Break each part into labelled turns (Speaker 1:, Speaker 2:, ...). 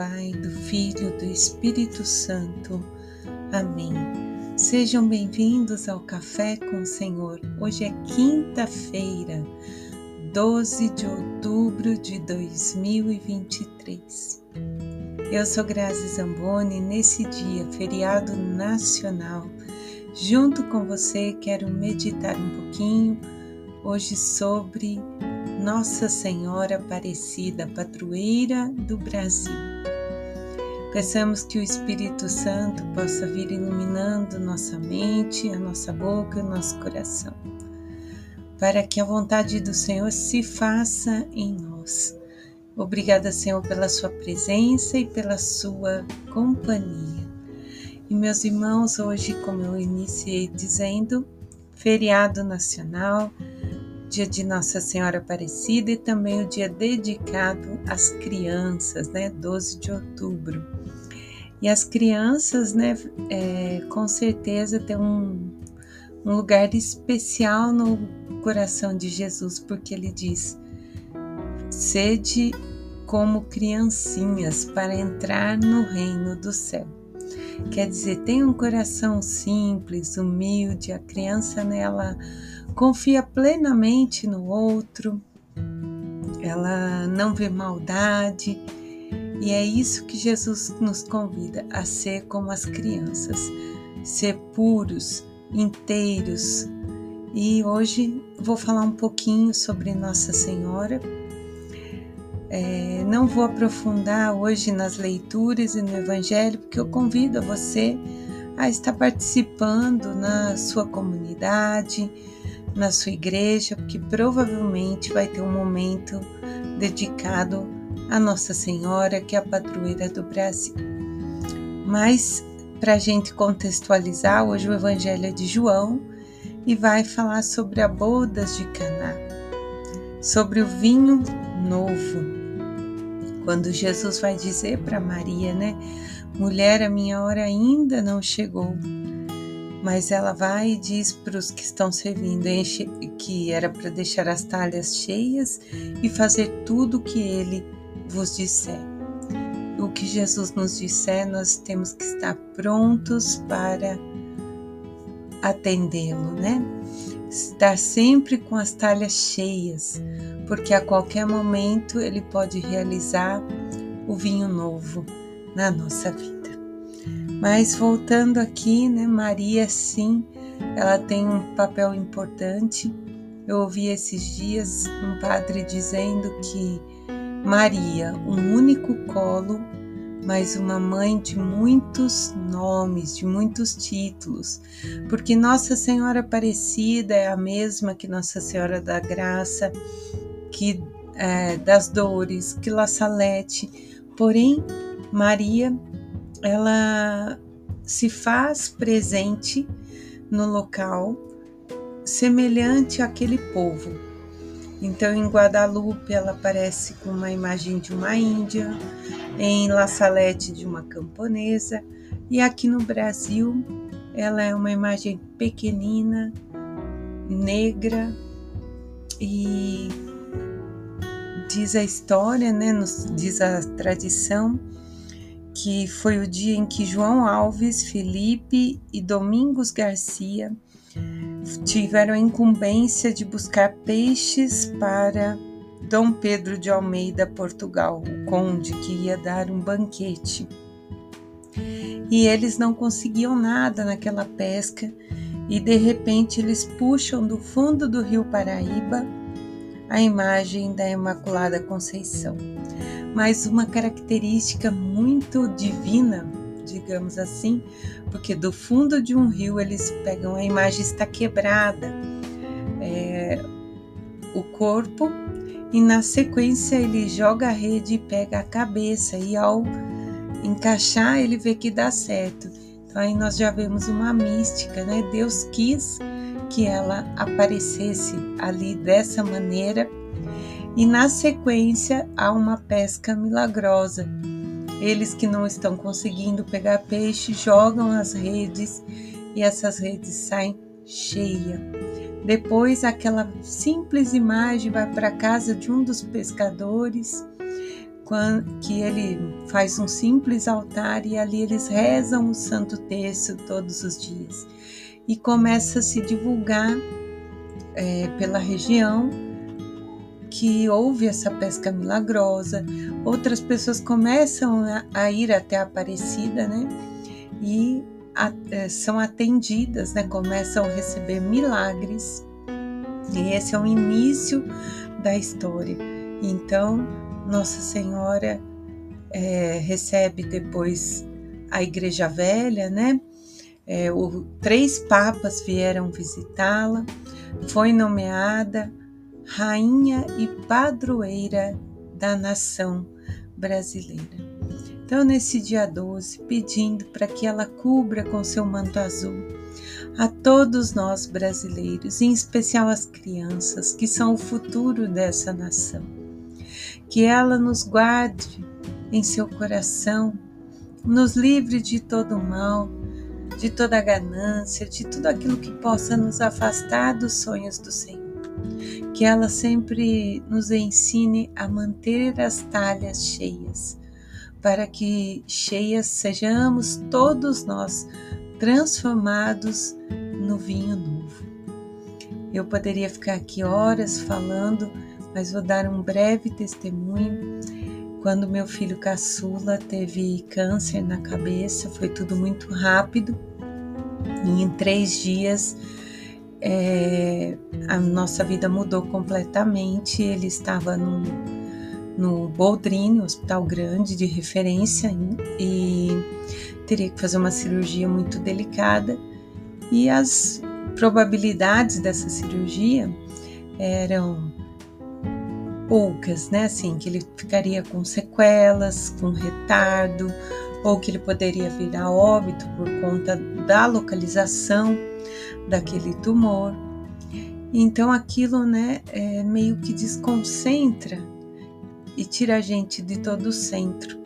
Speaker 1: Pai, do Filho, do Espírito Santo. Amém. Sejam bem-vindos ao Café com o Senhor. Hoje é quinta-feira, 12 de outubro de 2023. Eu sou Grazi Zamboni e nesse dia, feriado nacional, junto com você quero meditar um pouquinho hoje sobre nossa Senhora Aparecida, padroeira do Brasil. Peçamos que o Espírito Santo possa vir iluminando nossa mente, a nossa boca, o nosso coração, para que a vontade do Senhor se faça em nós. Obrigada, Senhor, pela Sua presença e pela Sua companhia. E meus irmãos, hoje, como eu iniciei dizendo, feriado nacional, dia de Nossa Senhora Aparecida e também o dia dedicado às crianças, né, 12 de outubro. E as crianças, né, é, com certeza tem um, um lugar especial no coração de Jesus, porque ele diz: sede como criancinhas para entrar no reino do céu. Quer dizer, tem um coração simples, humilde, a criança nela confia plenamente no outro, ela não vê maldade, e é isso que Jesus nos convida a ser como as crianças, ser puros, inteiros. E hoje vou falar um pouquinho sobre Nossa Senhora. É, não vou aprofundar hoje nas leituras e no Evangelho, porque eu convido a você a estar participando na sua comunidade, na sua igreja, porque provavelmente vai ter um momento dedicado a Nossa Senhora, que é a padroeira do Brasil. Mas, para a gente contextualizar, hoje o Evangelho é de João e vai falar sobre a bodas de Caná, sobre o vinho novo. Quando Jesus vai dizer para Maria, né? Mulher, a minha hora ainda não chegou mas ela vai e diz para os que estão servindo enche, que era para deixar as talhas cheias e fazer tudo o que ele vos disser. O que Jesus nos disser, nós temos que estar prontos para atendê-lo, né? Estar sempre com as talhas cheias, porque a qualquer momento ele pode realizar o vinho novo na nossa vida. Mas voltando aqui, né, Maria sim, ela tem um papel importante. Eu ouvi esses dias um padre dizendo que Maria, um único colo, mas uma mãe de muitos nomes, de muitos títulos, porque Nossa Senhora Aparecida é a mesma que Nossa Senhora da Graça, que é, das Dores, que La Salete, porém Maria ela se faz presente no local semelhante àquele povo. Então, em Guadalupe, ela aparece com uma imagem de uma índia, em La Salette, de uma camponesa, e aqui no Brasil, ela é uma imagem pequenina, negra, e diz a história, né, nos, diz a tradição, que foi o dia em que João Alves, Felipe e Domingos Garcia tiveram a incumbência de buscar peixes para Dom Pedro de Almeida, Portugal, o conde que ia dar um banquete. E eles não conseguiam nada naquela pesca. E de repente eles puxam do fundo do rio Paraíba a imagem da Imaculada Conceição. Mas uma característica muito divina, digamos assim, porque do fundo de um rio eles pegam a imagem está quebrada, é, o corpo, e na sequência ele joga a rede e pega a cabeça, e ao encaixar ele vê que dá certo. Então aí nós já vemos uma mística, né? Deus quis que ela aparecesse ali dessa maneira e na sequência há uma pesca milagrosa. Eles que não estão conseguindo pegar peixe jogam as redes e essas redes saem cheias. Depois, aquela simples imagem vai para a casa de um dos pescadores que ele faz um simples altar e ali eles rezam o Santo Terço todos os dias. E começa a se divulgar é, pela região que houve essa pesca milagrosa. Outras pessoas começam a, a ir até a Aparecida, né? E a, é, são atendidas, né? Começam a receber milagres. E esse é o início da história. Então, Nossa Senhora é, recebe depois a Igreja Velha, né? É, o, três papas vieram visitá-la, foi nomeada rainha e padroeira da nação brasileira. Então, nesse dia 12, pedindo para que ela cubra com seu manto azul a todos nós brasileiros, em especial as crianças, que são o futuro dessa nação. Que ela nos guarde em seu coração, nos livre de todo mal, de toda ganância, de tudo aquilo que possa nos afastar dos sonhos do Senhor. Que ela sempre nos ensine a manter as talhas cheias, para que cheias sejamos todos nós transformados no vinho novo. Eu poderia ficar aqui horas falando, mas vou dar um breve testemunho. Quando meu filho caçula teve câncer na cabeça, foi tudo muito rápido. E em três dias é, a nossa vida mudou completamente. Ele estava no, no Boldrini, hospital grande de referência, e teria que fazer uma cirurgia muito delicada. E as probabilidades dessa cirurgia eram poucas, né? Assim, que ele ficaria com sequelas, com retardo, ou que ele poderia vir a óbito por conta da localização daquele tumor. Então aquilo, né, é, meio que desconcentra e tira a gente de todo o centro.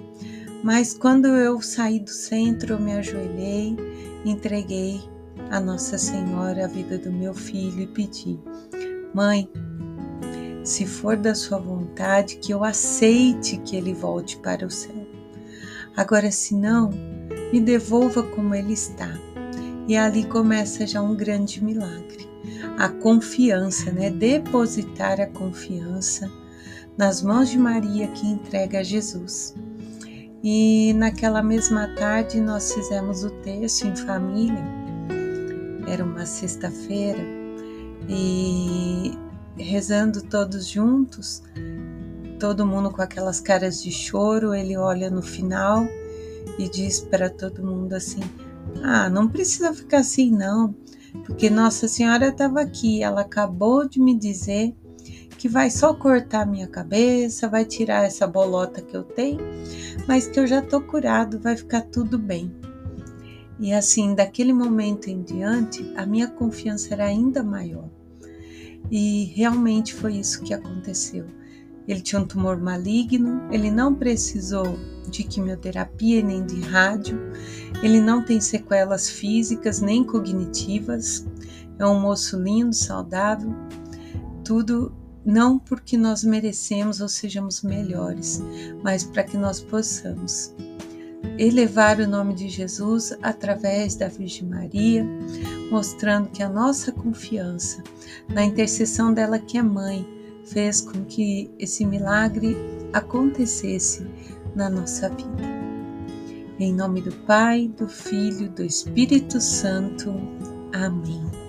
Speaker 1: Mas quando eu saí do centro, eu me ajoelhei, entreguei a Nossa Senhora a vida do meu filho e pedi: Mãe, se for da sua vontade, que eu aceite que ele volte para o céu. Agora, se não, me devolva como ele está. E ali começa já um grande milagre. A confiança, né? Depositar a confiança nas mãos de Maria que entrega a Jesus. E naquela mesma tarde nós fizemos o texto em família. Era uma sexta-feira e rezando todos juntos, todo mundo com aquelas caras de choro, ele olha no final e diz para todo mundo assim: Ah, não precisa ficar assim, não, porque Nossa Senhora estava aqui, ela acabou de me dizer que vai só cortar minha cabeça, vai tirar essa bolota que eu tenho, mas que eu já tô curado, vai ficar tudo bem. E assim, daquele momento em diante, a minha confiança era ainda maior. E realmente foi isso que aconteceu. Ele tinha um tumor maligno, ele não precisou de quimioterapia nem de rádio, ele não tem sequelas físicas nem cognitivas, é um moço lindo, saudável, tudo não porque nós merecemos ou sejamos melhores, mas para que nós possamos elevar o nome de Jesus através da Virgem Maria, mostrando que a nossa confiança na intercessão dela, que é mãe, fez com que esse milagre acontecesse na nossa vida. Em nome do Pai, do Filho, do Espírito Santo. Amém.